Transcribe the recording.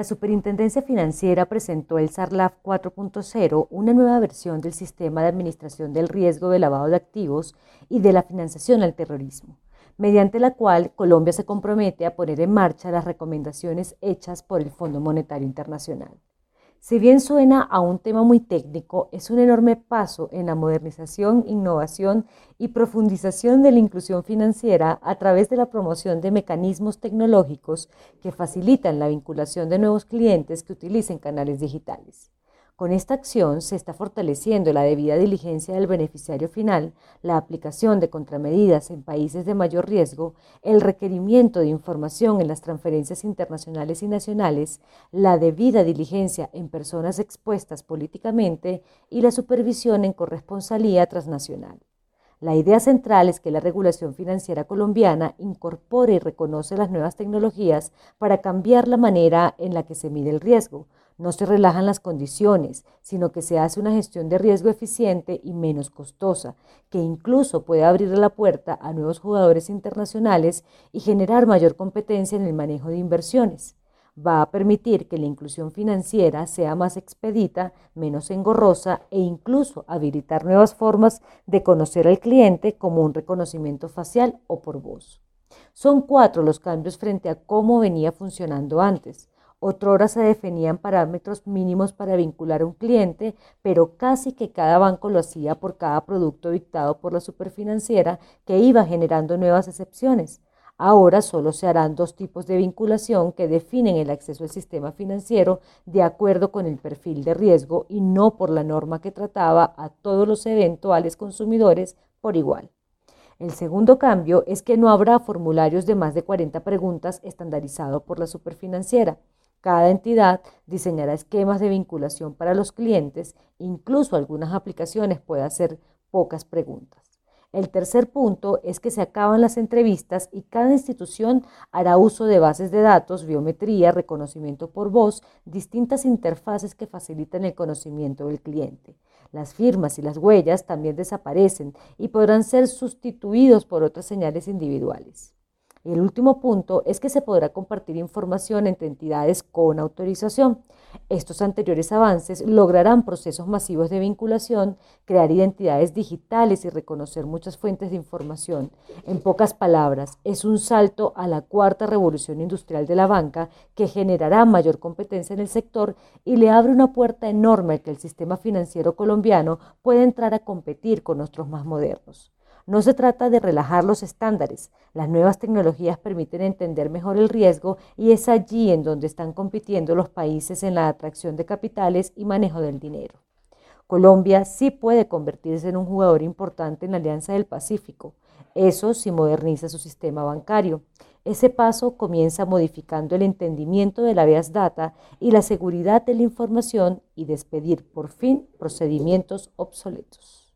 la Superintendencia Financiera presentó el SARLAF 4.0, una nueva versión del sistema de administración del riesgo de lavado de activos y de la financiación al terrorismo, mediante la cual Colombia se compromete a poner en marcha las recomendaciones hechas por el Fondo Monetario Internacional. Si bien suena a un tema muy técnico, es un enorme paso en la modernización, innovación y profundización de la inclusión financiera a través de la promoción de mecanismos tecnológicos que facilitan la vinculación de nuevos clientes que utilicen canales digitales. Con esta acción se está fortaleciendo la debida diligencia del beneficiario final, la aplicación de contramedidas en países de mayor riesgo, el requerimiento de información en las transferencias internacionales y nacionales, la debida diligencia en personas expuestas políticamente y la supervisión en corresponsalía transnacional. La idea central es que la regulación financiera colombiana incorpore y reconoce las nuevas tecnologías para cambiar la manera en la que se mide el riesgo, no se relajan las condiciones, sino que se hace una gestión de riesgo eficiente y menos costosa, que incluso puede abrir la puerta a nuevos jugadores internacionales y generar mayor competencia en el manejo de inversiones. Va a permitir que la inclusión financiera sea más expedita, menos engorrosa e incluso habilitar nuevas formas de conocer al cliente como un reconocimiento facial o por voz. Son cuatro los cambios frente a cómo venía funcionando antes. Otrora se definían parámetros mínimos para vincular a un cliente, pero casi que cada banco lo hacía por cada producto dictado por la superfinanciera que iba generando nuevas excepciones. Ahora solo se harán dos tipos de vinculación que definen el acceso al sistema financiero de acuerdo con el perfil de riesgo y no por la norma que trataba a todos los eventuales consumidores por igual. El segundo cambio es que no habrá formularios de más de 40 preguntas estandarizados por la superfinanciera. Cada entidad diseñará esquemas de vinculación para los clientes, incluso algunas aplicaciones pueden hacer pocas preguntas. El tercer punto es que se acaban las entrevistas y cada institución hará uso de bases de datos, biometría, reconocimiento por voz, distintas interfaces que facilitan el conocimiento del cliente. Las firmas y las huellas también desaparecen y podrán ser sustituidos por otras señales individuales. Y el último punto es que se podrá compartir información entre entidades con autorización. Estos anteriores avances lograrán procesos masivos de vinculación, crear identidades digitales y reconocer muchas fuentes de información. En pocas palabras, es un salto a la cuarta revolución industrial de la banca que generará mayor competencia en el sector y le abre una puerta enorme al que el sistema financiero colombiano puede entrar a competir con nuestros más modernos. No se trata de relajar los estándares. Las nuevas tecnologías permiten entender mejor el riesgo y es allí en donde están compitiendo los países en la atracción de capitales y manejo del dinero. Colombia sí puede convertirse en un jugador importante en la Alianza del Pacífico. Eso si moderniza su sistema bancario. Ese paso comienza modificando el entendimiento de la vías data y la seguridad de la información y despedir por fin procedimientos obsoletos.